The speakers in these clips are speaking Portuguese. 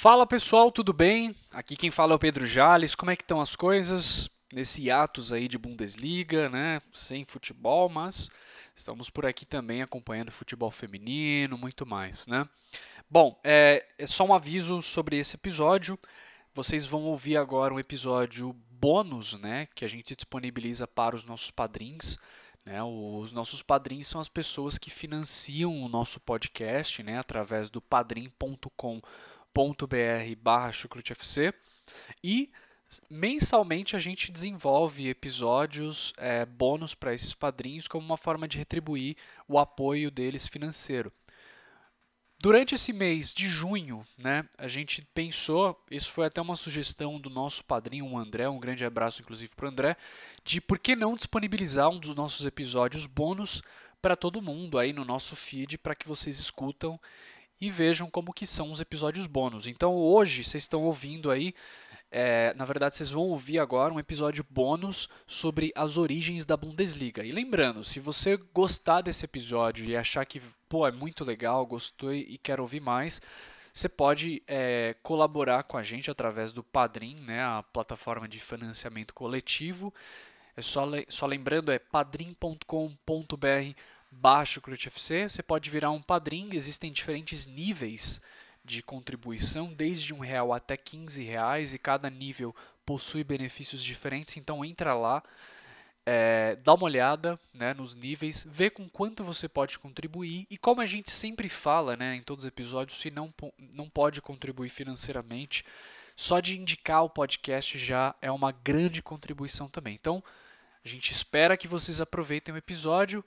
Fala pessoal, tudo bem? Aqui quem fala é o Pedro Jales. Como é que estão as coisas nesse atos aí de Bundesliga, né? Sem futebol, mas estamos por aqui também acompanhando futebol feminino, muito mais, né? Bom, é, é só um aviso sobre esse episódio. Vocês vão ouvir agora um episódio bônus, né? Que a gente disponibiliza para os nossos padrinhos. Né? Os nossos padrinhos são as pessoas que financiam o nosso podcast, né? Através do padrim.com.br barra chucrutefc e mensalmente a gente desenvolve episódios é, bônus para esses padrinhos como uma forma de retribuir o apoio deles financeiro. Durante esse mês de junho, né, a gente pensou, isso foi até uma sugestão do nosso padrinho, o André, um grande abraço inclusive para o André, de por que não disponibilizar um dos nossos episódios bônus para todo mundo aí no nosso feed para que vocês escutam e vejam como que são os episódios bônus. Então hoje vocês estão ouvindo aí, é, na verdade vocês vão ouvir agora um episódio bônus sobre as origens da Bundesliga. E lembrando, se você gostar desse episódio e achar que pô é muito legal, gostou e quer ouvir mais, você pode é, colaborar com a gente através do Padrim, né, a plataforma de financiamento coletivo. É só, só lembrando, é padrim.com.br baixo CrutFC, você pode virar um padrinho, existem diferentes níveis de contribuição, desde um real até 15 reais, e cada nível possui benefícios diferentes, então entra lá, é, dá uma olhada né, nos níveis, vê com quanto você pode contribuir, e como a gente sempre fala né, em todos os episódios, se não, não pode contribuir financeiramente, só de indicar o podcast já é uma grande contribuição também. Então, a gente espera que vocês aproveitem o episódio,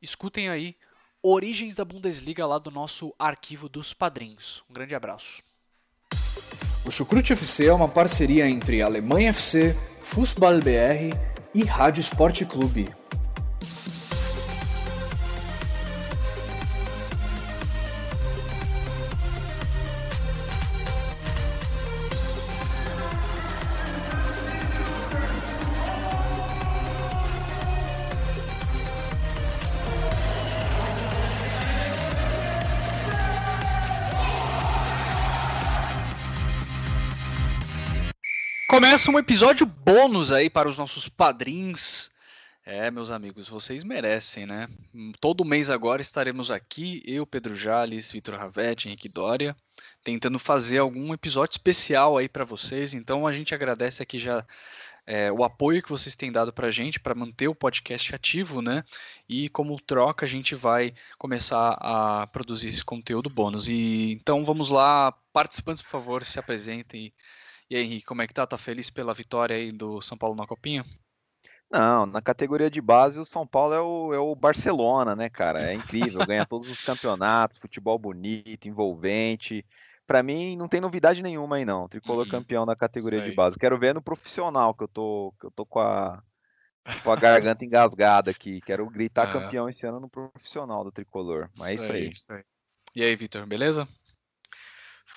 escutem aí Origens da Bundesliga lá do nosso arquivo dos padrinhos. Um grande abraço. O Chucrute FC é uma parceria entre Alemanha FC, Fußball BR e Rádio Esporte Clube. Começa um episódio bônus aí para os nossos padrinhos. É, meus amigos, vocês merecem, né? Todo mês agora estaremos aqui, eu, Pedro Jales, Vitor Ravetti, Henrique Dória, tentando fazer algum episódio especial aí para vocês. Então a gente agradece aqui já é, o apoio que vocês têm dado para a gente para manter o podcast ativo, né? E como troca a gente vai começar a produzir esse conteúdo bônus. E então vamos lá, participantes, por favor, se apresentem. E aí, Henrique, como é que tá? Tá feliz pela vitória aí do São Paulo na Copinha? Não, na categoria de base o São Paulo é o, é o Barcelona, né, cara? É incrível, ganha todos os campeonatos, futebol bonito, envolvente. Para mim não tem novidade nenhuma aí não. Tricolor uhum. campeão na categoria de base. Quero ver no profissional que eu tô, que eu tô com a com a garganta engasgada aqui. Quero gritar é. campeão esse ano no profissional do Tricolor. Mas isso, é isso aí. Isso aí. E aí, Vitor, beleza?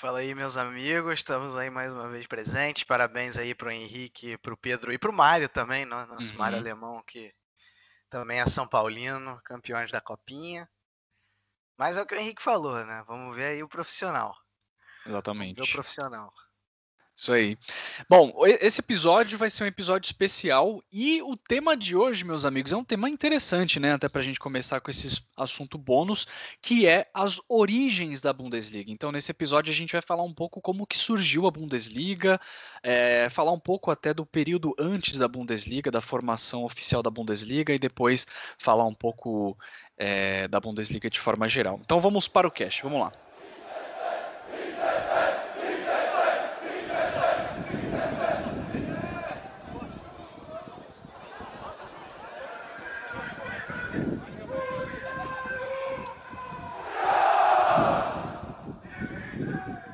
Fala aí, meus amigos, estamos aí mais uma vez presentes. Parabéns aí pro Henrique, pro Pedro e pro Mário também, nosso uhum. Mário Alemão, que também é São Paulino, campeões da Copinha. Mas é o que o Henrique falou, né? Vamos ver aí o profissional. Exatamente. O profissional. Isso aí. Bom, esse episódio vai ser um episódio especial e o tema de hoje, meus amigos, é um tema interessante, né? Até para a gente começar com esse assunto bônus, que é as origens da Bundesliga. Então, nesse episódio a gente vai falar um pouco como que surgiu a Bundesliga, é, falar um pouco até do período antes da Bundesliga, da formação oficial da Bundesliga e depois falar um pouco é, da Bundesliga de forma geral. Então, vamos para o cast. Vamos lá.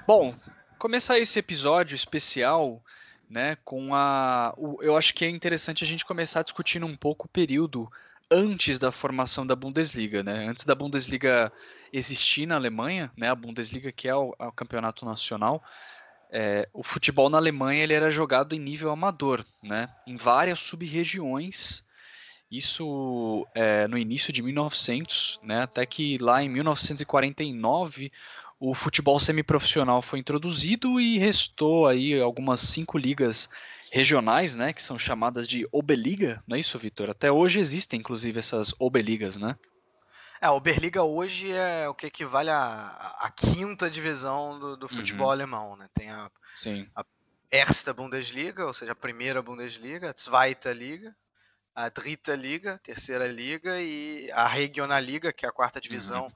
Bom, começar esse episódio especial, né, com a, o, eu acho que é interessante a gente começar discutindo um pouco o período antes da formação da Bundesliga, né? Antes da Bundesliga existir na Alemanha, né? A Bundesliga que é o, é o campeonato nacional, é, o futebol na Alemanha ele era jogado em nível amador, né? Em várias sub-regiões. Isso é, no início de 1900, né? Até que lá em 1949 o futebol semiprofissional foi introduzido e restou aí algumas cinco ligas regionais, né, que são chamadas de Oberliga, não é isso, Vitor? Até hoje existem, inclusive, essas Oberligas, né? É, a Oberliga hoje é o que equivale à, à quinta divisão do, do futebol uhum. alemão, né? Tem a, Sim. a Erste Bundesliga, ou seja, a primeira Bundesliga, a Zweite Liga, a Dritte Liga, terceira liga, e a Regionalliga, que é a quarta divisão, uhum.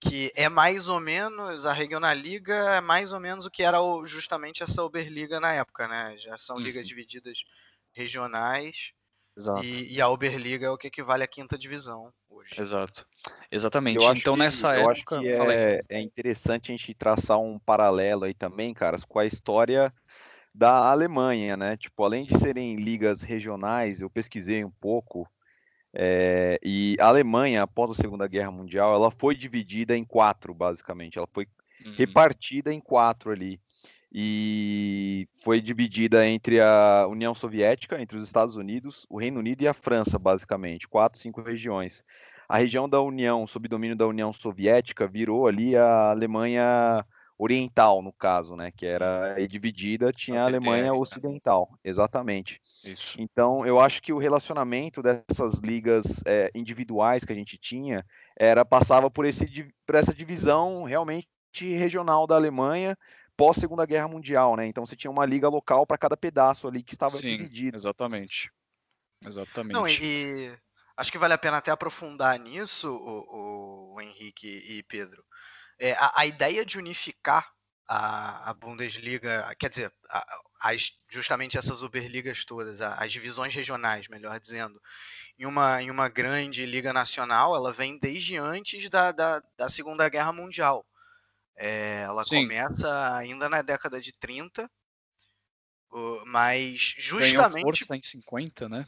Que é mais ou menos, a Regionalliga é mais ou menos o que era justamente essa Oberliga na época, né? Já são uhum. ligas divididas regionais. E, e, a Oberliga é o que equivale à quinta divisão hoje. Exato. Exatamente. Eu então, que, nessa eu época. Acho que é, é, interessante a gente traçar um paralelo aí também, caras, com a história da Alemanha, né? Tipo, além de serem ligas regionais, eu pesquisei um pouco, é, e a Alemanha, após a Segunda Guerra Mundial, ela foi dividida em quatro, basicamente. Ela foi uhum. repartida em quatro ali. E foi dividida entre a União Soviética, entre os Estados Unidos, o Reino Unido e a França, basicamente. Quatro, cinco regiões. A região da União, sob domínio da União Soviética, virou ali a Alemanha oriental, no caso, né? Que era dividida, tinha a Alemanha né? Ocidental, exatamente. Isso. Então, eu acho que o relacionamento dessas ligas é, individuais que a gente tinha era passava por, esse, por essa divisão realmente regional da Alemanha pós Segunda Guerra Mundial, né? Então você tinha uma liga local para cada pedaço ali que estava Sim, dividido. Exatamente. Exatamente. Não, e, e, acho que vale a pena até aprofundar nisso, o, o, o Henrique e Pedro, é, a, a, ideia de unificar a, a Bundesliga, quer dizer, a, as, justamente essas Uberligas todas, as divisões regionais, melhor dizendo, em uma, em uma grande liga nacional, ela vem desde antes da, da, da Segunda Guerra Mundial. É, ela Sim. começa ainda na década de 30, mas justamente. Ganhou força em 50, né?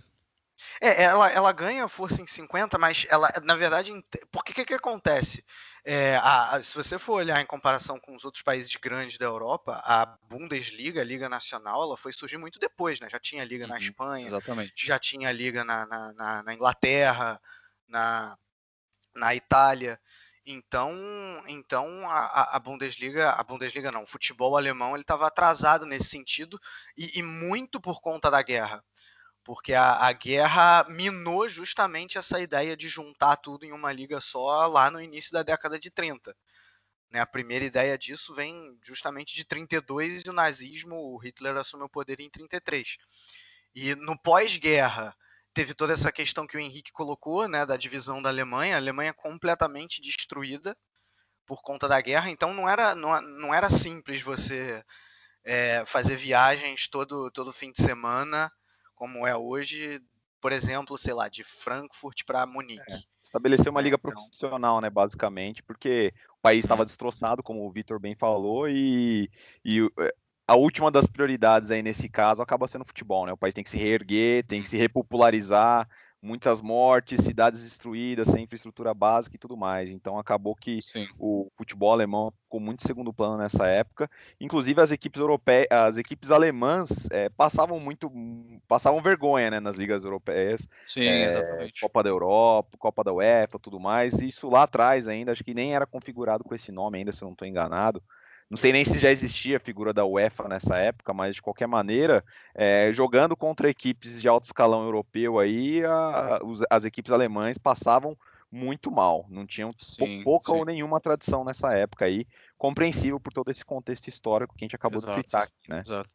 É, ela, ela ganha força em 50, mas ela, na verdade, por que que acontece? É, a, a, se você for olhar em comparação com os outros países grandes da Europa, a Bundesliga, a Liga Nacional, ela foi surgir muito depois, né? Já tinha liga uhum, na Espanha, exatamente. já tinha liga na, na, na, na Inglaterra, na, na Itália. Então, então a, a, Bundesliga, a Bundesliga não, o futebol alemão ele estava atrasado nesse sentido e, e, muito por conta da guerra porque a, a, guerra minou justamente essa ideia de juntar tudo em uma liga só lá no início da década de 30. Né, a primeira ideia disso vem justamente de 32 e o nazismo, o Hitler assumiu o poder em 33. E no pós-guerra teve toda essa questão que o Henrique colocou, né, da divisão da Alemanha, a Alemanha completamente destruída por conta da guerra, então não era, não, não era simples você é, fazer viagens todo, todo fim de semana como é hoje, por exemplo, sei lá, de Frankfurt para Munique. É, estabelecer uma liga então... profissional, né, basicamente, porque o país estava uhum. destroçado, como o Vitor bem falou, e, e é, a última das prioridades aí nesse caso acaba sendo o futebol, né? O país tem que se reerguer, tem que se repopularizar, muitas mortes, cidades destruídas, sem infraestrutura básica e tudo mais. Então acabou que Sim. o futebol alemão ficou muito segundo plano nessa época. Inclusive as equipes europeias, as equipes alemãs é, passavam muito, passavam vergonha né, nas ligas europeias. Sim, é, exatamente. Copa da Europa, Copa da UEFA, tudo mais. Isso lá atrás ainda, acho que nem era configurado com esse nome ainda, se eu não estou enganado. Não sei nem se já existia a figura da UEFA nessa época, mas de qualquer maneira, é, jogando contra equipes de alto escalão europeu aí, a, os, as equipes alemãs passavam muito mal, não tinham sim, pouca sim. ou nenhuma tradição nessa época aí, compreensível por todo esse contexto histórico que a gente acabou Exato. de citar aqui, né? Exato.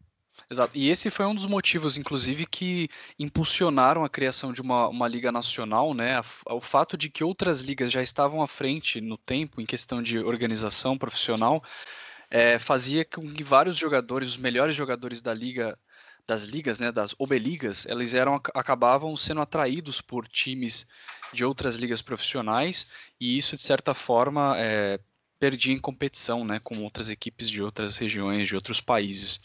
Exato. E esse foi um dos motivos, inclusive, que impulsionaram a criação de uma, uma liga nacional, né? O fato de que outras ligas já estavam à frente no tempo em questão de organização profissional é, fazia com que vários jogadores, os melhores jogadores da liga, das ligas, né, das obeligas, eles eram acabavam sendo atraídos por times de outras ligas profissionais e isso de certa forma é, perdia em competição, né, com outras equipes de outras regiões, de outros países.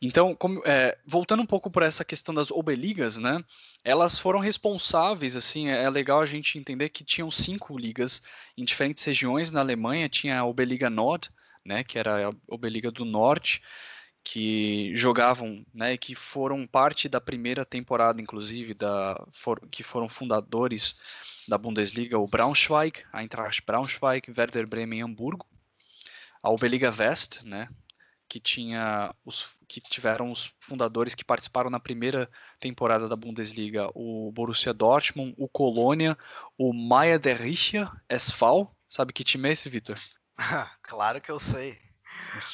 Então, como, é, voltando um pouco por essa questão das obeligas, né, elas foram responsáveis, assim, é, é legal a gente entender que tinham cinco ligas em diferentes regiões na Alemanha, tinha a Obeliga Nord, né, que era a Obeliga do Norte, que jogavam, né, que foram parte da primeira temporada, inclusive, da, for, que foram fundadores da Bundesliga, o Braunschweig, a Eintracht Braunschweig, Werder Bremen e Hamburgo. a Oberliga West, né, que tinha os que tiveram os fundadores que participaram na primeira temporada da Bundesliga, o Borussia Dortmund, o Colônia, o Maia der Richia SV. Sabe que time é esse, Vitor? claro que eu sei.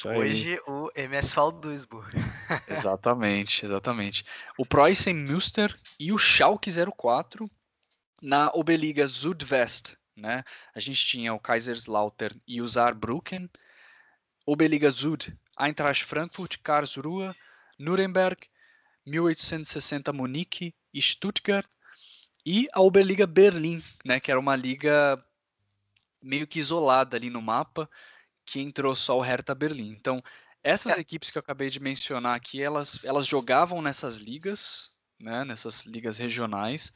Hoje o MSV Duisburg. exatamente, exatamente. O Preußen Münster e o Schalke 04 na Oberliga Südwest, né? A gente tinha o Kaiserslautern e o Saarbrücken. Oberliga Süd, Eintracht Frankfurt, Karlsruhe, Nuremberg, 1860 Munique e Stuttgart. E a Oberliga Berlim, né? Que era uma liga meio que isolada ali no mapa, que entrou só o Hertha Berlim. Então, essas é. equipes que eu acabei de mencionar aqui, elas, elas jogavam nessas ligas, né, nessas ligas regionais,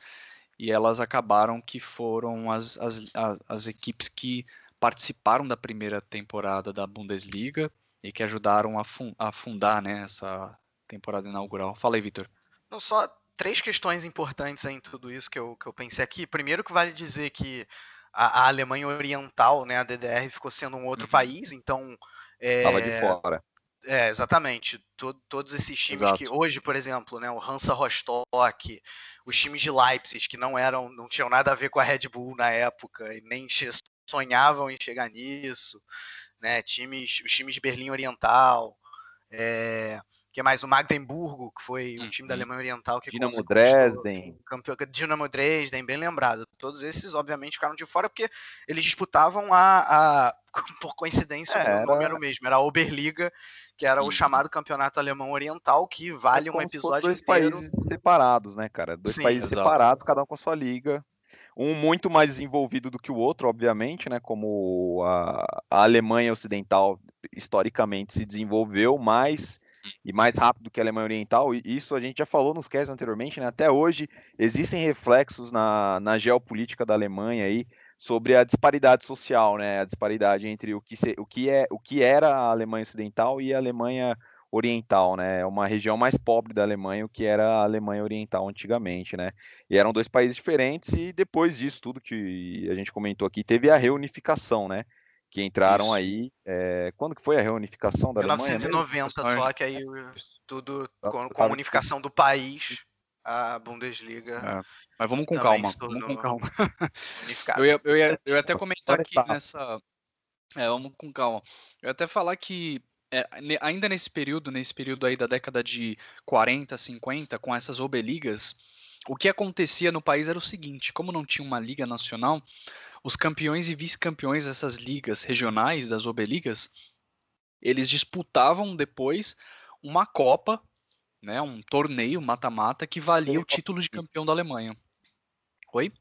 e elas acabaram que foram as, as, as, equipes que participaram da primeira temporada da Bundesliga e que ajudaram a, fun a fundar né, essa temporada inaugural. Fala aí, Vitor. Só três questões importantes em tudo isso que eu, que eu pensei aqui. Primeiro que vale dizer que a, a Alemanha Oriental, né, a DDR, ficou sendo um outro uhum. país, então. Estava é, de fora. É, exatamente. Todo, todos esses times Exato. que hoje, por exemplo, né, o Hansa Rostock, os times de Leipzig, que não eram, não tinham nada a ver com a Red Bull na época e nem sonhavam em chegar nisso, né? Times, os times de Berlim Oriental, é, que é mais o Magdeburgo, que foi um time da uhum. Alemanha Oriental que Dinamo Dresden. Campeão, Dinamo Dresden, bem lembrado. Todos esses, obviamente, ficaram de fora porque eles disputavam a, a por coincidência, é, o nome era o mesmo, era a Oberliga, que era o chamado Campeonato Alemão Oriental, que vale é um episódio dois inteiro. países separados, né, cara? Dois Sim, países exato. separados, cada um com a sua liga. Um muito mais desenvolvido do que o outro, obviamente, né? Como a, a Alemanha Ocidental historicamente se desenvolveu mais e mais rápido que a Alemanha Oriental. E isso a gente já falou nos casts anteriormente, né? Até hoje existem reflexos na, na geopolítica da Alemanha aí sobre a disparidade social, né? A disparidade entre o que, se, o que, é, o que era a Alemanha Ocidental e a Alemanha Oriental, né? É uma região mais pobre da Alemanha, o que era a Alemanha Oriental antigamente, né? E eram dois países diferentes e depois disso tudo que a gente comentou aqui, teve a reunificação, né? Que entraram Isso. aí. É, quando que foi a reunificação da 1990, Alemanha? só que aí tudo com, com a unificação do país, a Bundesliga. É. Mas vamos com calma. Vamos com calma. eu, ia, eu, ia, eu ia até comentar aqui tá. nessa. É, vamos com calma. Eu ia até falar que é, ainda nesse período, nesse período aí da década de 40, 50, com essas obeligas, o que acontecia no país era o seguinte: como não tinha uma liga nacional, os campeões e vice-campeões dessas ligas regionais, das Obeligas, eles disputavam depois uma Copa, né, um torneio mata-mata que valia o título de campeão da Alemanha. Oi?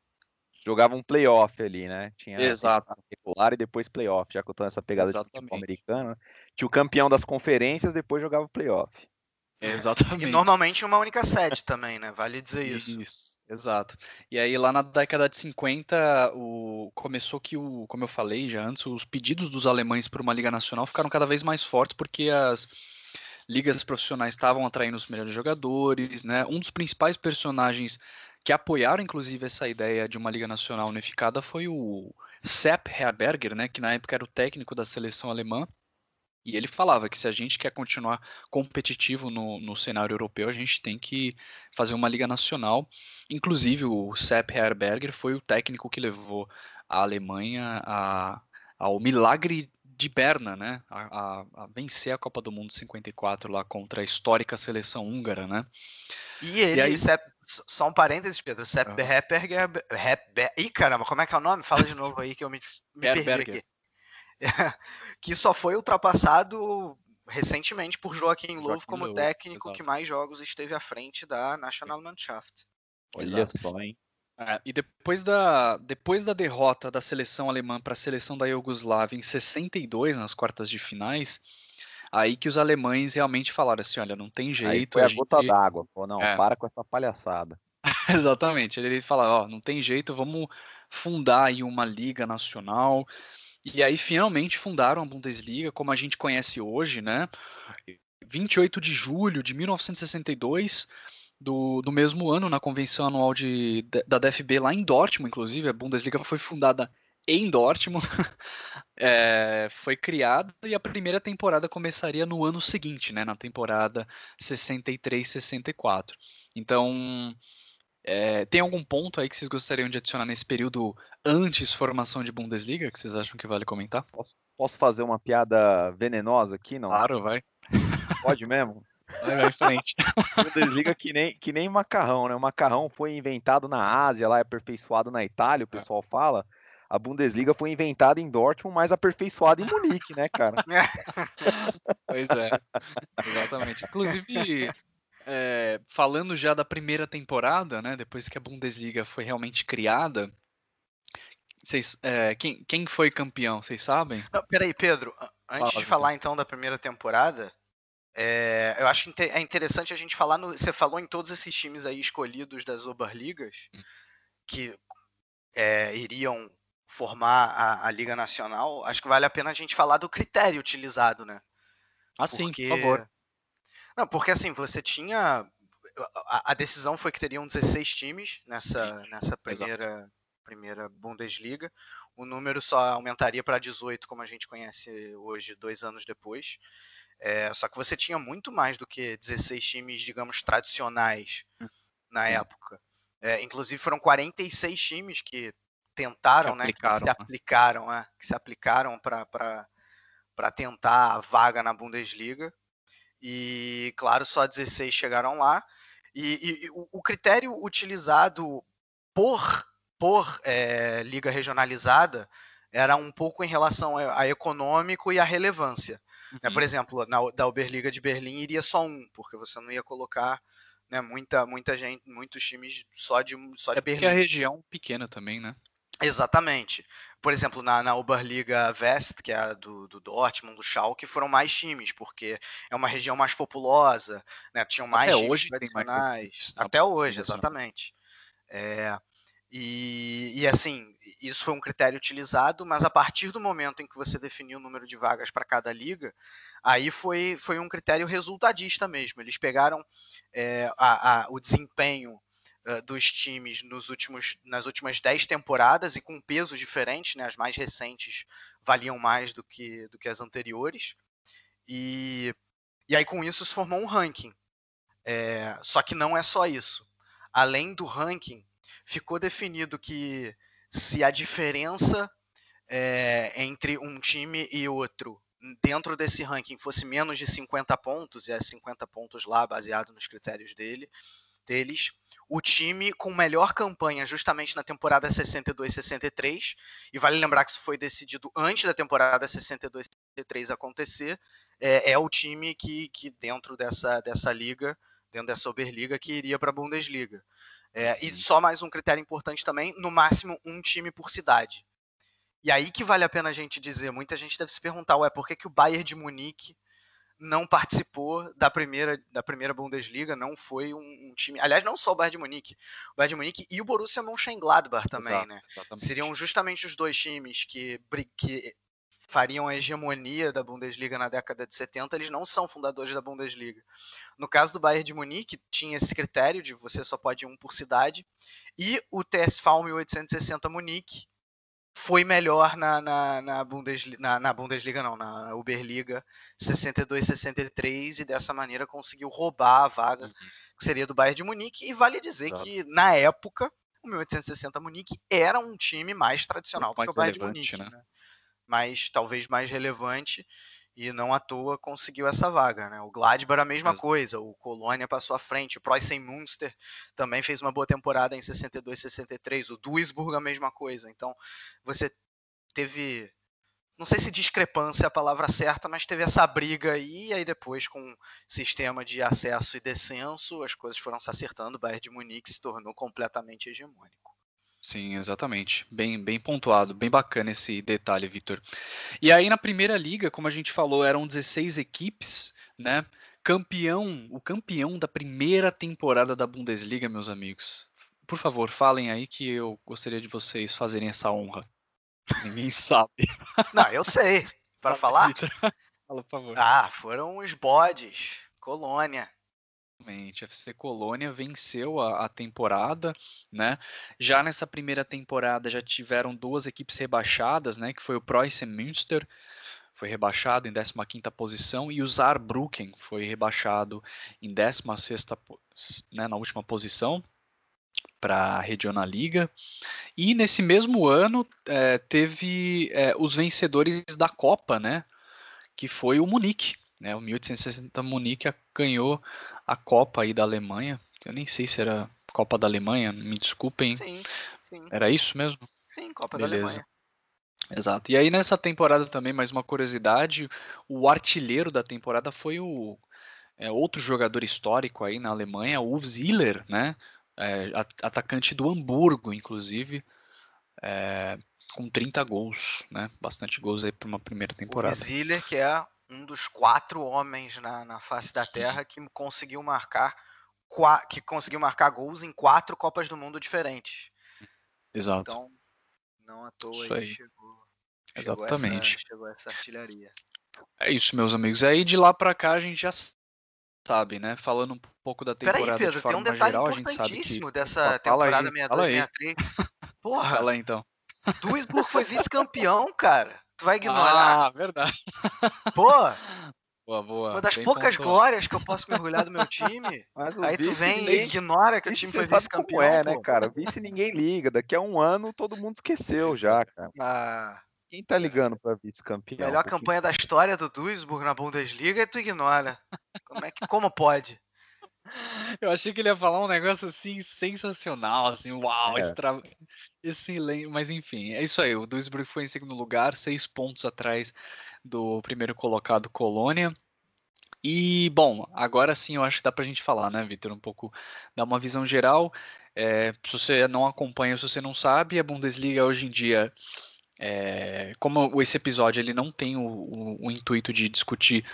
Jogava um playoff ali, né? Tinha Exato. regular e depois playoff, já que eu tô nessa pegada Exatamente. de futebol americano. Tinha o campeão das conferências, depois jogava playoff. Exatamente. E normalmente uma única sede também, né? Vale dizer isso. Isso, exato. E aí lá na década de 50, o... começou que o, como eu falei já antes, os pedidos dos alemães para uma liga nacional ficaram cada vez mais fortes porque as ligas profissionais estavam atraindo os melhores jogadores, né? Um dos principais personagens que apoiaram inclusive essa ideia de uma liga nacional unificada foi o Sepp Herberger, né, que na época era o técnico da seleção alemã. E ele falava que se a gente quer continuar competitivo no, no cenário europeu, a gente tem que fazer uma liga nacional. Inclusive, o Sepp Herberger foi o técnico que levou a Alemanha a, ao milagre de Berna, né? A, a, a, vencer a Copa do Mundo 54 lá contra a histórica seleção húngara, né? E ele, e aí... Sepp, só um parênteses, Pedro, Sepp uhum. Herberger, Herberger, ih caramba, como é que é o nome? Fala de novo aí que eu me, me perdi aqui. que só foi ultrapassado recentemente por Joaquim Löw como Löw, técnico exato. que mais jogos esteve à frente da Nationalmannschaft. Olha só, hein? É, e depois da, depois da derrota da seleção alemã para a seleção da Iugoslávia em 62 nas quartas de finais, aí que os alemães realmente falaram assim, olha, não tem jeito. Aí foi a, a gente... gota d'água, não, é. para com essa palhaçada. Exatamente, ele fala, ó, não tem jeito, vamos fundar aí uma liga nacional, e aí finalmente fundaram a Bundesliga como a gente conhece hoje, né? 28 de julho de 1962, do, do mesmo ano, na convenção anual de, da DFB lá em Dortmund, inclusive, a Bundesliga foi fundada em Dortmund, é, foi criada e a primeira temporada começaria no ano seguinte, né, na temporada 63-64. Então, é, tem algum ponto aí que vocês gostariam de adicionar nesse período antes formação de Bundesliga que vocês acham que vale comentar? Posso, posso fazer uma piada venenosa aqui, não? Claro, vai. Pode mesmo? Vai, vai em frente. Bundesliga que nem, que nem macarrão, né? O macarrão foi inventado na Ásia, lá é aperfeiçoado na Itália, o é. pessoal é. fala. A Bundesliga foi inventada em Dortmund, mas aperfeiçoada em Munique, né, cara? pois é, exatamente. Inclusive, é, falando já da primeira temporada, né, depois que a Bundesliga foi realmente criada, vocês, é, quem, quem foi campeão, vocês sabem? Não, peraí, Pedro, antes Fala, de falar então da primeira temporada, é, eu acho que é interessante a gente falar. No, você falou em todos esses times aí escolhidos das Oberligas hum. que é, iriam formar a, a, Liga Nacional. Acho que vale a pena a gente falar do critério utilizado, né? Ah, sim, por favor. Não, porque assim, você tinha. A, a decisão foi que teriam 16 times nessa, nessa primeira, primeira Bundesliga. O número só aumentaria para 18, como a gente conhece hoje, dois anos depois. É, só que você tinha muito mais do que 16 times, digamos, tradicionais hum. na época. É, inclusive foram 46 times que tentaram, que né, que se aplicaram, é, que se aplicaram para tentar a vaga na Bundesliga. E, claro, só 16 chegaram lá. E, e o, o, critério utilizado por, por é, liga regionalizada era um pouco em relação a, a econômico e a relevância. Né, uhum. Por exemplo, na, da Oberliga de Berlim iria só um, porque você não ia colocar né, muita, muita gente, muitos times só de, só de é Berlim. Porque a região pequena também, né? Exatamente. Por exemplo, na, na Oberliga West, que é a do, do Dortmund, do Schalke, foram mais times, porque é uma região mais populosa, né? Tinham mais Até hoje tem mais Até hoje, exatamente. É, e, e, assim, isso foi um critério utilizado, mas a partir do momento em que você definiu o número de vagas para cada liga, aí foi, foi um critério resultadista mesmo. Eles pegaram é, a, a, o desempenho uh, dos times nos últimos, nas últimas 10 temporadas e com pesos diferentes, né? as mais recentes valiam mais do que, do que as anteriores. E, e aí com isso se formou um ranking. É, só que não é só isso. Além do ranking, ficou definido que se a diferença é, entre um time e outro dentro desse ranking fosse menos de 50 pontos, e é 50 pontos lá baseado nos critérios dele, deles, o time com melhor campanha justamente na temporada 62-63, e vale lembrar que isso foi decidido antes da temporada 62-63 acontecer, é, é, o time que, que dentro dessa, dessa liga, dentro dessa Oberliga, que iria para a Bundesliga. É, e só mais um critério importante também, no máximo um time por cidade. E aí que vale a pena a gente dizer, muita gente deve se perguntar, ué, por que, que o Bayern de Munique não participou da primeira, da primeira Bundesliga, não foi um, um, time. Aliás, não só o Bayern de Munique, o Bayern de Munique e o Borussia Mönchengladbach também, Exato, né? Exatamente. Seriam justamente os dois times que, que fariam a hegemonia da Bundesliga na década de 70, eles não são fundadores da Bundesliga. No caso do Bayern de Munique, tinha esse critério de você só pode ir um por cidade, e o TSV 1860 Munique foi melhor na, na, na, Bundesliga, na, na Bundesliga, não, na Uberliga 62-63, e dessa maneira conseguiu roubar a vaga uhum. que seria do Bayern de Munique, e vale dizer Exato. que na época o 1860 Munique era um time mais tradicional do que o Bayern de Munique. Né? Né? mais talvez mais relevante e não à toa conseguiu essa vaga. Né? O Gladbach a mesma Exato. coisa, o Colônia passou à frente, o Preußen Münster também fez uma boa temporada em 62, 63, o Duisburg a mesma coisa. Então você teve, não sei se discrepância é a palavra certa, mas teve essa briga aí, e aí depois com sistema de acesso e descenso, as coisas foram se acertando, o Bayern de Munique se tornou completamente hegemônico. Sim, exatamente. Bem, bem pontuado, bem bacana esse detalhe, Vitor. E aí na primeira liga, como a gente falou, eram 16 equipes, né? Campeão, o campeão da primeira temporada da Bundesliga, meus amigos. Por favor, falem aí que eu gostaria de vocês fazerem essa honra. Ninguém sabe. Não, eu sei. Para falar? Fala, por favor. Ah, foram os bodes. Colônia. Exatamente, FC Colônia venceu a, a, temporada, né? Já nessa primeira temporada já tiveram duas equipes rebaixadas, né? Que foi o Preußen Münster, foi rebaixado em 15ª posição, e o Saarbrücken foi rebaixado em 16ª, né, na última posição para a Regional Liga. E nesse mesmo ano é, teve é, os vencedores da Copa, né? Que foi o Munique, né? O 1860 Munique ganhou a Copa aí da Alemanha. Eu nem sei se era Copa da Alemanha, me desculpem. Sim, sim. Era isso mesmo? Sim, Copa Beleza. da Alemanha. Exato. E aí nessa temporada também, mais uma curiosidade, o artilheiro da temporada foi o é, outro jogador histórico aí na Alemanha, o Uwe Ziller, né? É, atacante do Hamburgo, inclusive, é, com 30 gols, né? Bastante gols aí para uma primeira temporada. O Ziller, que é um dos quatro homens na, na face da Terra que conseguiu marcar que conseguiu marcar gols em quatro Copas do Mundo diferentes. Exato. Então, não à toa aí, aí. Chegou, Exatamente. Chegou essa, chegou essa artilharia. É isso, meus amigos. Aí de lá para cá a gente já sabe, né? Falando um pouco da temporada Peraí, Pedro, de forma tem um detalhe geral, importantíssimo que... dessa temporada 62-63. Porra! Fala aí, então. Duisburg foi vice-campeão, cara. Tu vai ignorar. Ah, verdade. Pô! Boa, boa. Uma das poucas pontual. glórias que eu posso mergulhar do meu time. Aí tu vem e ignora que o time foi vice-campeão. É, né, cara? Vice ninguém liga. Daqui a um ano todo mundo esqueceu já, cara. Ah. Quem tá ligando pra vice-campeão? Melhor campanha da história do Duisburg na Bundesliga e tu ignora. Como é que como pode? Eu achei que ele ia falar um negócio assim sensacional, assim, uau, é. extra... excelente. Mas enfim, é isso aí. O Duisburg foi em segundo lugar, seis pontos atrás do primeiro colocado Colônia. E, bom, agora sim eu acho que dá pra gente falar, né, Vitor? Um pouco, dar uma visão geral. É, se você não acompanha, se você não sabe, a Bundesliga hoje em dia é, como esse episódio ele não tem o, o, o intuito de discutir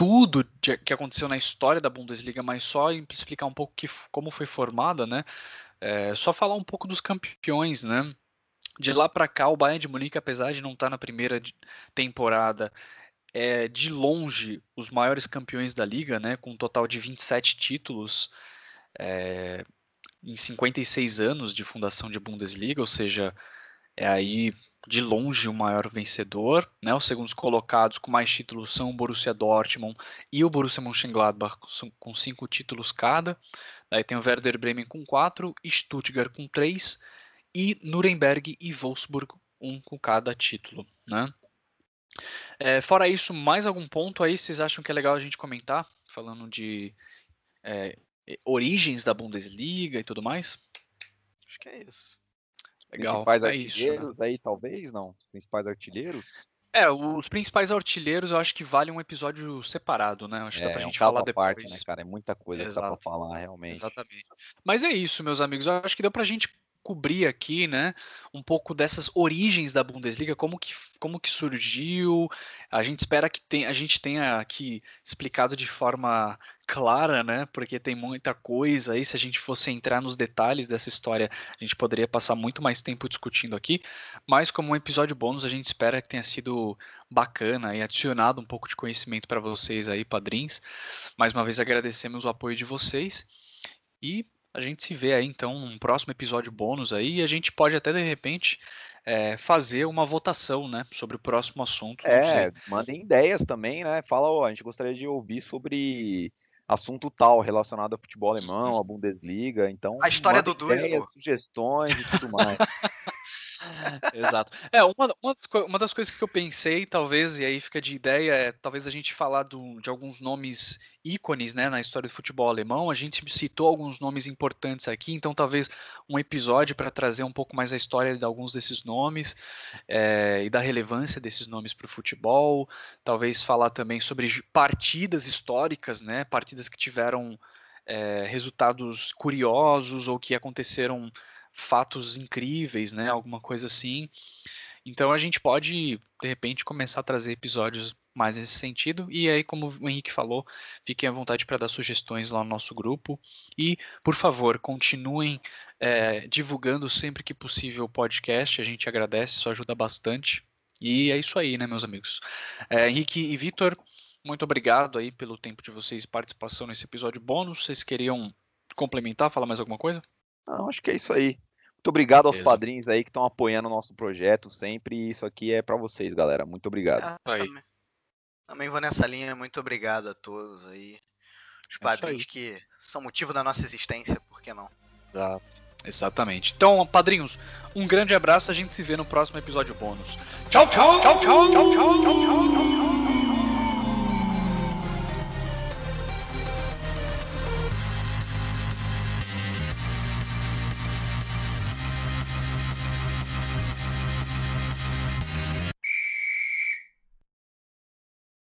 tudo que aconteceu na história da Bundesliga, mas só explicar um pouco que, como foi formada, né? É, só falar um pouco dos campeões, né? De lá para cá, o Bayern de Munique, apesar de não estar tá na primeira temporada, é de longe os maiores campeões da liga, né? Com um total de 27 títulos é, em 56 anos de fundação de Bundesliga, ou seja, é aí de longe o maior vencedor. Né? Os segundos colocados com mais títulos são o Borussia Dortmund e o Borussia Mönchengladbach com cinco títulos cada. Daí tem o Werder Bremen com quatro, Stuttgart com três e Nuremberg e Wolfsburg um com cada título. Né? É, fora isso, mais algum ponto aí vocês acham que é legal a gente comentar, falando de é, origens da Bundesliga e tudo mais? Acho que é isso. Legal. Principais é artilheiros isso, né? aí, talvez, não? Os principais artilheiros? É, os principais artilheiros eu acho que vale um episódio separado, né? Acho que é, dá pra é gente um falar depois. Parte, né, cara? É muita coisa Exato. que dá pra falar, realmente. Exatamente. Mas é isso, meus amigos. Eu acho que deu pra gente cobrir aqui, né, um pouco dessas origens da Bundesliga, como que, como que surgiu. A gente espera que tem, a gente tenha aqui explicado de forma clara, né, porque tem muita coisa aí. Se a gente fosse entrar nos detalhes dessa história, a gente poderia passar muito mais tempo discutindo aqui. Mas como um episódio bônus, a gente espera que tenha sido bacana e adicionado um pouco de conhecimento para vocês aí, padrinhos. Mais uma vez agradecemos o apoio de vocês. E a gente se vê aí então num próximo episódio bônus aí e a gente pode até de repente é, fazer uma votação, né, sobre o próximo assunto. É, mandem ideias também, né? Fala, ó, a gente gostaria de ouvir sobre assunto tal relacionado ao futebol alemão, à Bundesliga, então a história do Duisburg, sugestões e tudo mais. Exato. É, uma, uma, das, uma, das, coisas que eu pensei, talvez, e aí fica de ideia, é talvez a gente falar do, de alguns nomes ícones né, na história do futebol alemão. A gente citou alguns nomes importantes aqui, então talvez um episódio para trazer um pouco mais a história de alguns desses nomes é, e da relevância desses nomes para o futebol. Talvez falar também sobre partidas históricas, né, partidas que tiveram é, resultados curiosos ou que aconteceram fatos incríveis, né? Alguma coisa assim. Então a gente pode, de repente, começar a trazer episódios mais nesse sentido. E aí, como o Henrique falou, fiquem à vontade para dar sugestões lá no nosso grupo. E, por favor, continuem é, divulgando sempre que possível o podcast. A gente agradece, isso ajuda bastante. E é isso aí, né, meus amigos? É, Henrique e Vitor, muito obrigado aí pelo tempo de vocês e participação nesse episódio bônus. Vocês queriam complementar, falar mais alguma coisa? Não, acho que é isso aí. Muito obrigado aos padrinhos aí que estão apoiando o nosso projeto sempre. Isso aqui é para vocês, galera. Muito obrigado. Ah, também, também, vou nessa linha. Muito obrigado a todos aí. Os é padrinhos que são motivo da nossa existência, por que não? Exato. Exatamente. Então, padrinhos, um grande abraço. A gente se vê no próximo episódio bônus. Tchau, tchau, tchau, tchau, tchau, tchau, tchau. tchau.